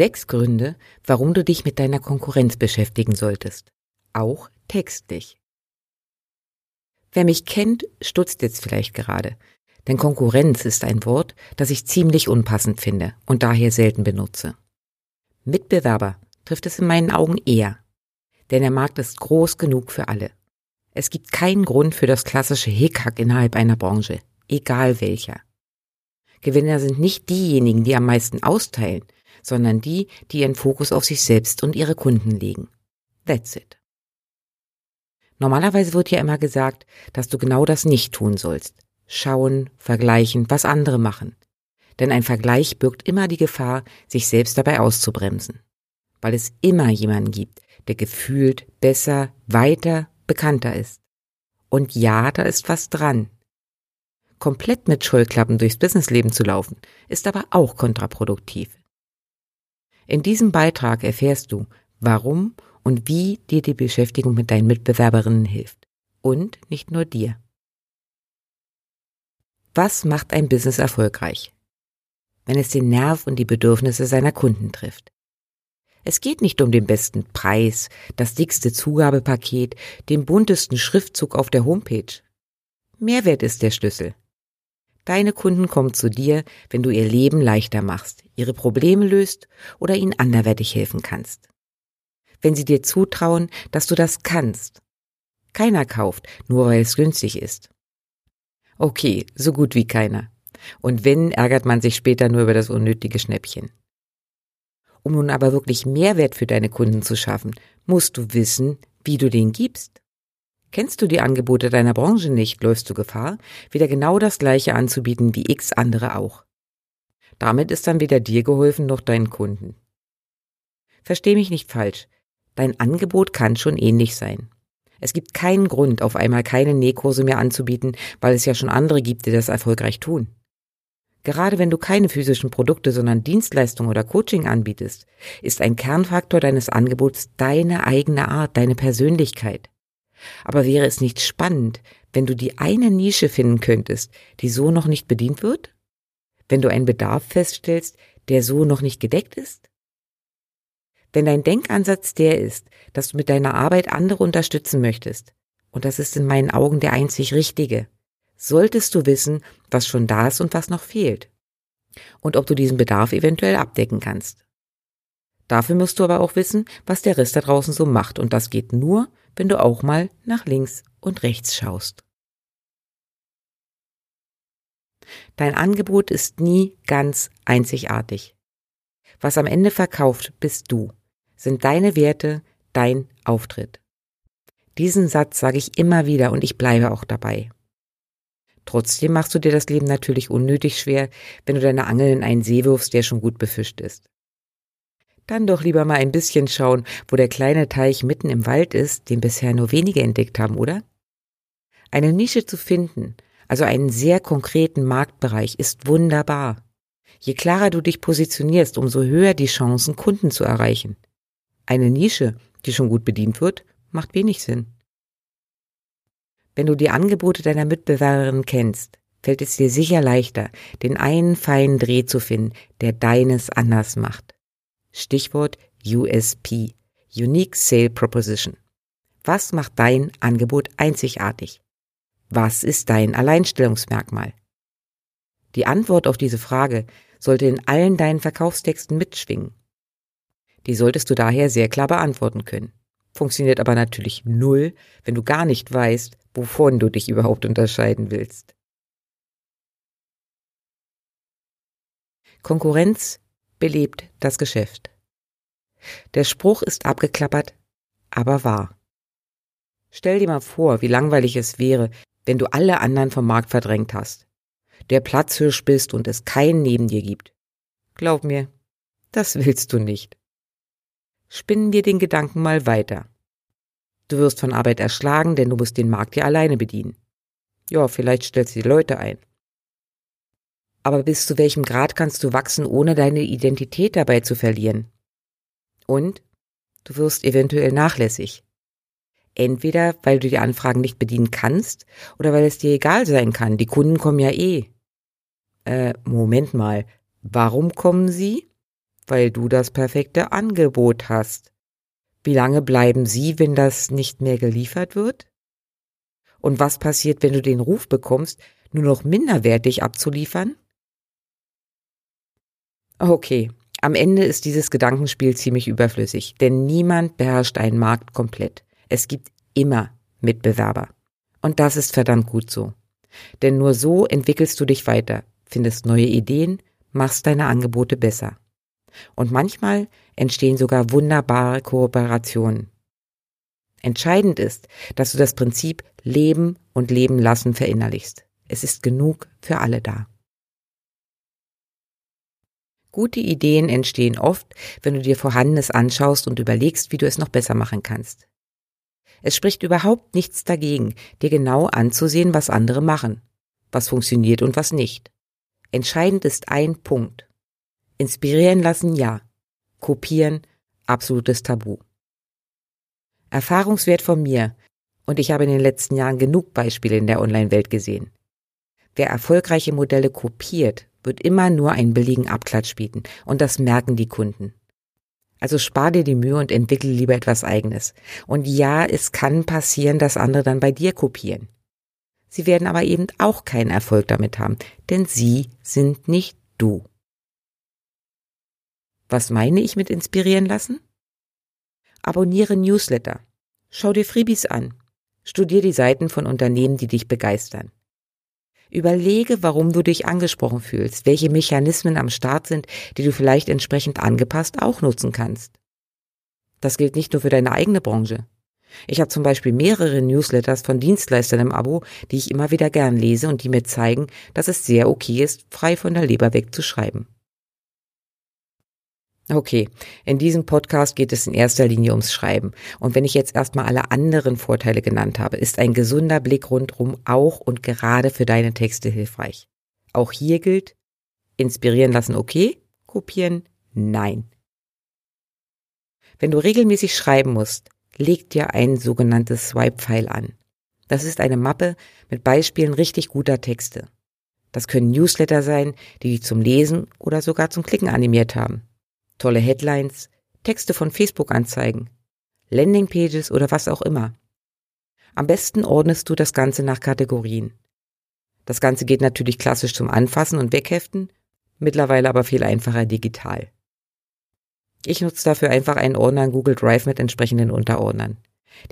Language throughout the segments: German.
Sechs Gründe, warum du dich mit deiner Konkurrenz beschäftigen solltest. Auch textlich. Wer mich kennt, stutzt jetzt vielleicht gerade. Denn Konkurrenz ist ein Wort, das ich ziemlich unpassend finde und daher selten benutze. Mitbewerber trifft es in meinen Augen eher. Denn der Markt ist groß genug für alle. Es gibt keinen Grund für das klassische Hickhack innerhalb einer Branche, egal welcher. Gewinner sind nicht diejenigen, die am meisten austeilen, sondern die, die ihren Fokus auf sich selbst und ihre Kunden legen. That's it. Normalerweise wird ja immer gesagt, dass du genau das nicht tun sollst. Schauen, vergleichen, was andere machen. Denn ein Vergleich birgt immer die Gefahr, sich selbst dabei auszubremsen. Weil es immer jemanden gibt, der gefühlt besser, weiter, bekannter ist. Und ja, da ist was dran. Komplett mit Scheuklappen durchs Businessleben zu laufen, ist aber auch kontraproduktiv. In diesem Beitrag erfährst du, warum und wie dir die Beschäftigung mit deinen Mitbewerberinnen hilft. Und nicht nur dir. Was macht ein Business erfolgreich? Wenn es den Nerv und die Bedürfnisse seiner Kunden trifft. Es geht nicht um den besten Preis, das dickste Zugabepaket, den buntesten Schriftzug auf der Homepage. Mehrwert ist der Schlüssel. Deine Kunden kommen zu dir, wenn du ihr Leben leichter machst, ihre Probleme löst oder ihnen anderweitig helfen kannst. Wenn sie dir zutrauen, dass du das kannst. Keiner kauft, nur weil es günstig ist. Okay, so gut wie keiner. Und wenn, ärgert man sich später nur über das unnötige Schnäppchen. Um nun aber wirklich Mehrwert für deine Kunden zu schaffen, musst du wissen, wie du den gibst. Kennst du die Angebote deiner Branche nicht, läufst du Gefahr, wieder genau das gleiche anzubieten wie x andere auch. Damit ist dann weder dir geholfen noch deinen Kunden. Versteh mich nicht falsch. Dein Angebot kann schon ähnlich sein. Es gibt keinen Grund, auf einmal keine Nähkurse mehr anzubieten, weil es ja schon andere gibt, die das erfolgreich tun. Gerade wenn du keine physischen Produkte, sondern Dienstleistungen oder Coaching anbietest, ist ein Kernfaktor deines Angebots deine eigene Art, deine Persönlichkeit. Aber wäre es nicht spannend, wenn du die eine Nische finden könntest, die so noch nicht bedient wird? Wenn du einen Bedarf feststellst, der so noch nicht gedeckt ist? Wenn dein Denkansatz der ist, dass du mit deiner Arbeit andere unterstützen möchtest, und das ist in meinen Augen der einzig richtige, solltest du wissen, was schon da ist und was noch fehlt. Und ob du diesen Bedarf eventuell abdecken kannst. Dafür musst du aber auch wissen, was der Rest da draußen so macht, und das geht nur, wenn du auch mal nach links und rechts schaust. Dein Angebot ist nie ganz einzigartig. Was am Ende verkauft, bist du, sind deine Werte, dein Auftritt. Diesen Satz sage ich immer wieder und ich bleibe auch dabei. Trotzdem machst du dir das Leben natürlich unnötig schwer, wenn du deine Angel in einen See wirfst, der schon gut befischt ist. Dann doch lieber mal ein bisschen schauen, wo der kleine Teich mitten im Wald ist, den bisher nur wenige entdeckt haben, oder? Eine Nische zu finden, also einen sehr konkreten Marktbereich, ist wunderbar. Je klarer du dich positionierst, umso höher die Chancen, Kunden zu erreichen. Eine Nische, die schon gut bedient wird, macht wenig Sinn. Wenn du die Angebote deiner Mitbewerberin kennst, fällt es dir sicher leichter, den einen feinen Dreh zu finden, der deines anders macht. Stichwort USP, Unique Sale Proposition. Was macht dein Angebot einzigartig? Was ist dein Alleinstellungsmerkmal? Die Antwort auf diese Frage sollte in allen deinen Verkaufstexten mitschwingen. Die solltest du daher sehr klar beantworten können. Funktioniert aber natürlich null, wenn du gar nicht weißt, wovon du dich überhaupt unterscheiden willst. Konkurrenz belebt das Geschäft. Der Spruch ist abgeklappert, aber wahr. Stell dir mal vor, wie langweilig es wäre, wenn du alle anderen vom Markt verdrängt hast, der Platzhirsch bist und es keinen neben dir gibt. Glaub mir, Das willst du nicht. Spinnen wir den Gedanken mal weiter. Du wirst von Arbeit erschlagen, denn du musst den Markt ja alleine bedienen. Ja, vielleicht stellst du die Leute ein. Aber bis zu welchem Grad kannst du wachsen, ohne deine Identität dabei zu verlieren? Und du wirst eventuell nachlässig. Entweder weil du die Anfragen nicht bedienen kannst oder weil es dir egal sein kann. Die Kunden kommen ja eh. Äh, Moment mal. Warum kommen sie? Weil du das perfekte Angebot hast. Wie lange bleiben sie, wenn das nicht mehr geliefert wird? Und was passiert, wenn du den Ruf bekommst, nur noch minderwertig abzuliefern? Okay, am Ende ist dieses Gedankenspiel ziemlich überflüssig, denn niemand beherrscht einen Markt komplett. Es gibt immer Mitbewerber. Und das ist verdammt gut so. Denn nur so entwickelst du dich weiter, findest neue Ideen, machst deine Angebote besser. Und manchmal entstehen sogar wunderbare Kooperationen. Entscheidend ist, dass du das Prinzip Leben und Leben lassen verinnerlichst. Es ist genug für alle da. Gute Ideen entstehen oft, wenn du dir Vorhandenes anschaust und überlegst, wie du es noch besser machen kannst. Es spricht überhaupt nichts dagegen, dir genau anzusehen, was andere machen, was funktioniert und was nicht. Entscheidend ist ein Punkt. Inspirieren lassen ja, kopieren absolutes Tabu. Erfahrungswert von mir, und ich habe in den letzten Jahren genug Beispiele in der Online-Welt gesehen. Wer erfolgreiche Modelle kopiert, wird immer nur einen billigen Abklatsch bieten, und das merken die Kunden. Also spar dir die Mühe und entwickle lieber etwas eigenes. Und ja, es kann passieren, dass andere dann bei dir kopieren. Sie werden aber eben auch keinen Erfolg damit haben, denn sie sind nicht du. Was meine ich mit inspirieren lassen? Abonniere Newsletter. Schau dir Freebies an. Studier die Seiten von Unternehmen, die dich begeistern. Überlege, warum du dich angesprochen fühlst, welche Mechanismen am Start sind, die du vielleicht entsprechend angepasst auch nutzen kannst. Das gilt nicht nur für deine eigene Branche. Ich habe zum Beispiel mehrere Newsletters von Dienstleistern im Abo, die ich immer wieder gern lese und die mir zeigen, dass es sehr okay ist, frei von der Leber wegzuschreiben. Okay, in diesem Podcast geht es in erster Linie ums Schreiben. Und wenn ich jetzt erstmal alle anderen Vorteile genannt habe, ist ein gesunder Blick rundrum auch und gerade für deine Texte hilfreich. Auch hier gilt, inspirieren lassen okay, kopieren nein. Wenn du regelmäßig schreiben musst, leg dir ein sogenanntes Swipe-File an. Das ist eine Mappe mit Beispielen richtig guter Texte. Das können Newsletter sein, die dich zum Lesen oder sogar zum Klicken animiert haben tolle Headlines, Texte von Facebook-Anzeigen, Landingpages oder was auch immer. Am besten ordnest du das Ganze nach Kategorien. Das Ganze geht natürlich klassisch zum Anfassen und Wegheften, mittlerweile aber viel einfacher digital. Ich nutze dafür einfach einen Ordner in Google Drive mit entsprechenden Unterordnern.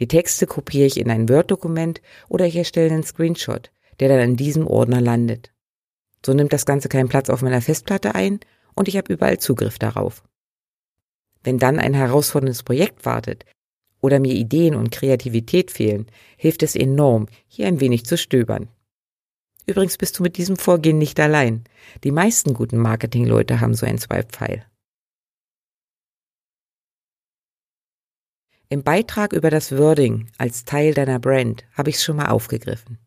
Die Texte kopiere ich in ein Word-Dokument oder ich erstelle einen Screenshot, der dann in diesem Ordner landet. So nimmt das Ganze keinen Platz auf meiner Festplatte ein und ich habe überall Zugriff darauf. Wenn dann ein herausforderndes Projekt wartet oder mir Ideen und Kreativität fehlen, hilft es enorm, hier ein wenig zu stöbern. Übrigens bist du mit diesem Vorgehen nicht allein. Die meisten guten Marketingleute haben so ein Swipe-File. Im Beitrag über das Wording als Teil deiner Brand habe ich es schon mal aufgegriffen.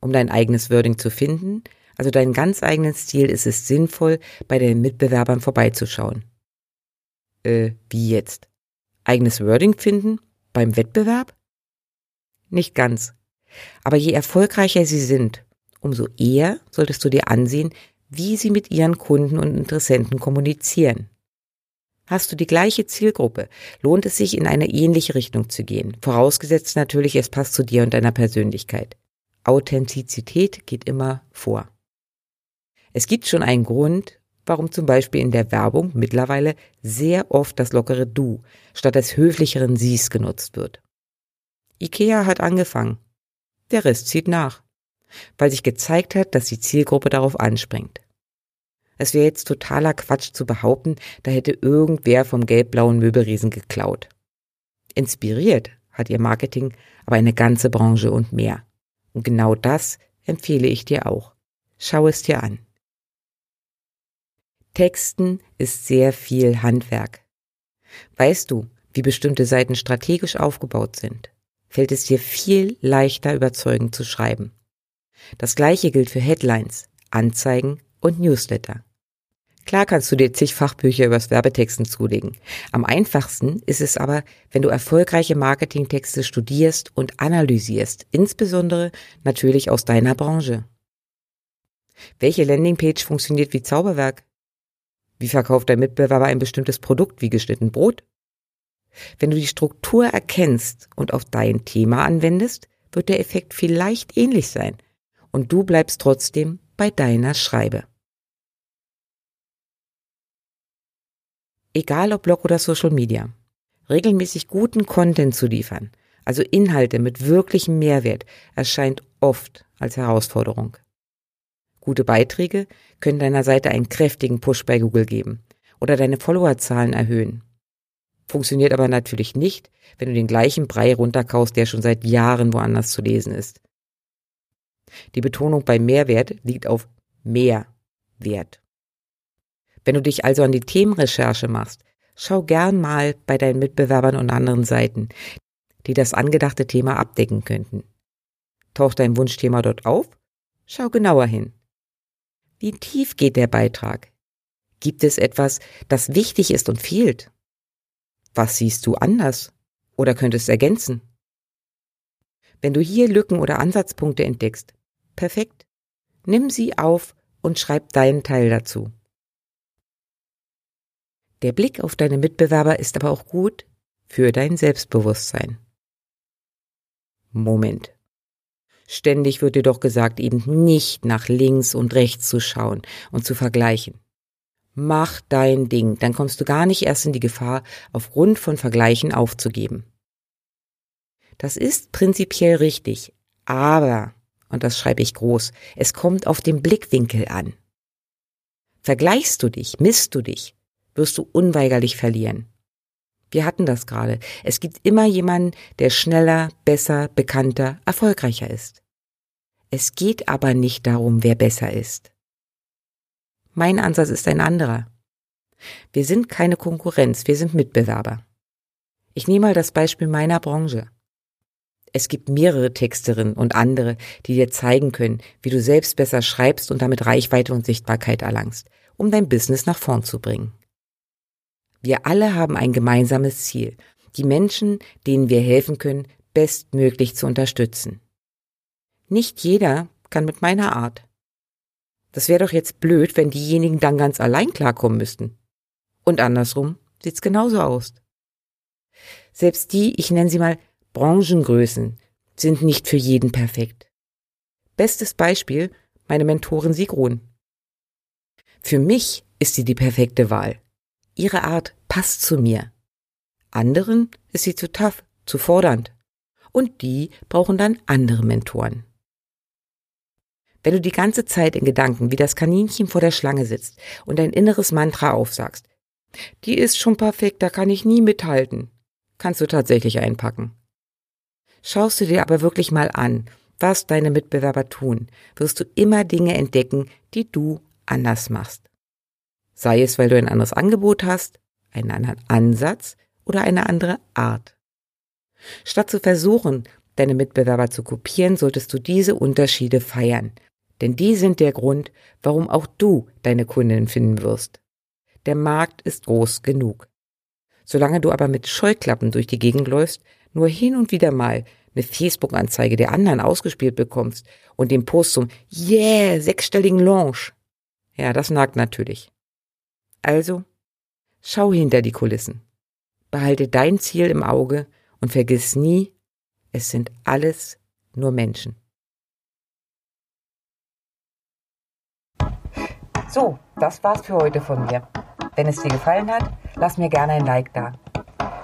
Um dein eigenes Wording zu finden, also deinen ganz eigenen Stil, ist es sinnvoll, bei deinen Mitbewerbern vorbeizuschauen. Äh, wie jetzt? Eigenes Wording finden? Beim Wettbewerb? Nicht ganz. Aber je erfolgreicher sie sind, umso eher solltest du dir ansehen, wie sie mit ihren Kunden und Interessenten kommunizieren. Hast du die gleiche Zielgruppe, lohnt es sich in eine ähnliche Richtung zu gehen, vorausgesetzt natürlich, es passt zu dir und deiner Persönlichkeit. Authentizität geht immer vor. Es gibt schon einen Grund, warum zum Beispiel in der Werbung mittlerweile sehr oft das lockere Du statt des höflicheren Sies genutzt wird. IKEA hat angefangen. Der Rest zieht nach, weil sich gezeigt hat, dass die Zielgruppe darauf anspringt. Es wäre jetzt totaler Quatsch zu behaupten, da hätte irgendwer vom gelb-blauen Möbelriesen geklaut. Inspiriert hat ihr Marketing aber eine ganze Branche und mehr. Und genau das empfehle ich dir auch. Schau es dir an. Texten ist sehr viel Handwerk. Weißt du, wie bestimmte Seiten strategisch aufgebaut sind, fällt es dir viel leichter überzeugend zu schreiben. Das gleiche gilt für Headlines, Anzeigen und Newsletter. Klar kannst du dir zig Fachbücher übers Werbetexten zulegen. Am einfachsten ist es aber, wenn du erfolgreiche Marketingtexte studierst und analysierst, insbesondere natürlich aus deiner Branche. Welche Landingpage funktioniert wie Zauberwerk? Wie verkauft dein Mitbewerber ein bestimmtes Produkt wie geschnitten Brot? Wenn du die Struktur erkennst und auf dein Thema anwendest, wird der Effekt vielleicht ähnlich sein und du bleibst trotzdem bei deiner Schreibe. Egal ob Blog oder Social Media, regelmäßig guten Content zu liefern, also Inhalte mit wirklichem Mehrwert, erscheint oft als Herausforderung. Gute Beiträge können deiner Seite einen kräftigen Push bei Google geben oder deine Followerzahlen erhöhen. Funktioniert aber natürlich nicht, wenn du den gleichen Brei runterkaust, der schon seit Jahren woanders zu lesen ist. Die Betonung bei Mehrwert liegt auf Mehrwert. Wenn du dich also an die Themenrecherche machst, schau gern mal bei deinen Mitbewerbern und anderen Seiten, die das angedachte Thema abdecken könnten. Taucht dein Wunschthema dort auf? Schau genauer hin. Wie tief geht der Beitrag? Gibt es etwas, das wichtig ist und fehlt? Was siehst du anders oder könntest ergänzen? Wenn du hier Lücken oder Ansatzpunkte entdeckst, perfekt. Nimm sie auf und schreib deinen Teil dazu. Der Blick auf deine Mitbewerber ist aber auch gut für dein Selbstbewusstsein. Moment. Ständig wird dir doch gesagt, eben nicht nach links und rechts zu schauen und zu vergleichen. Mach dein Ding, dann kommst du gar nicht erst in die Gefahr, aufgrund von Vergleichen aufzugeben. Das ist prinzipiell richtig, aber, und das schreibe ich groß, es kommt auf den Blickwinkel an. Vergleichst du dich, misst du dich, wirst du unweigerlich verlieren. Wir hatten das gerade. Es gibt immer jemanden, der schneller, besser, bekannter, erfolgreicher ist. Es geht aber nicht darum, wer besser ist. Mein Ansatz ist ein anderer. Wir sind keine Konkurrenz, wir sind Mitbewerber. Ich nehme mal das Beispiel meiner Branche. Es gibt mehrere Texterinnen und andere, die dir zeigen können, wie du selbst besser schreibst und damit Reichweite und Sichtbarkeit erlangst, um dein Business nach vorn zu bringen. Wir alle haben ein gemeinsames Ziel, die Menschen, denen wir helfen können, bestmöglich zu unterstützen. Nicht jeder kann mit meiner Art. Das wäre doch jetzt blöd, wenn diejenigen dann ganz allein klarkommen müssten. Und andersrum sieht's genauso aus. Selbst die, ich nenne sie mal Branchengrößen, sind nicht für jeden perfekt. Bestes Beispiel, meine Mentorin Sigrun. Für mich ist sie die perfekte Wahl. Ihre Art passt zu mir. Anderen ist sie zu tough, zu fordernd. Und die brauchen dann andere Mentoren. Wenn du die ganze Zeit in Gedanken wie das Kaninchen vor der Schlange sitzt und dein inneres Mantra aufsagst, die ist schon perfekt, da kann ich nie mithalten, kannst du tatsächlich einpacken. Schaust du dir aber wirklich mal an, was deine Mitbewerber tun, wirst du immer Dinge entdecken, die du anders machst. Sei es, weil du ein anderes Angebot hast, einen anderen Ansatz oder eine andere Art. Statt zu versuchen, deine Mitbewerber zu kopieren, solltest du diese Unterschiede feiern. Denn die sind der Grund, warum auch du deine Kundinnen finden wirst. Der Markt ist groß genug. Solange du aber mit Scheuklappen durch die Gegend läufst, nur hin und wieder mal eine Facebook-Anzeige der anderen ausgespielt bekommst und den Post zum Yeah, sechsstelligen Launch. Ja, das nagt natürlich. Also, schau hinter die Kulissen. Behalte dein Ziel im Auge und vergiss nie, es sind alles nur Menschen. So, das war's für heute von mir. Wenn es dir gefallen hat, lass mir gerne ein Like da.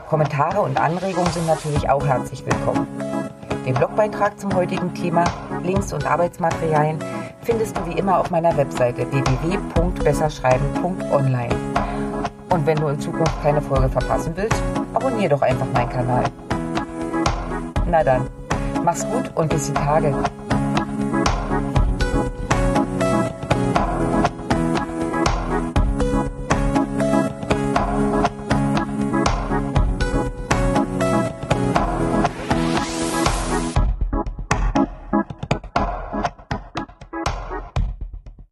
Kommentare und Anregungen sind natürlich auch herzlich willkommen. Den Blogbeitrag zum heutigen Thema, Links und Arbeitsmaterialien findest du wie immer auf meiner Webseite www.besserschreiben.online. Und wenn du in Zukunft keine Folge verpassen willst, abonniere doch einfach meinen Kanal. Na dann, mach's gut und bis die Tage.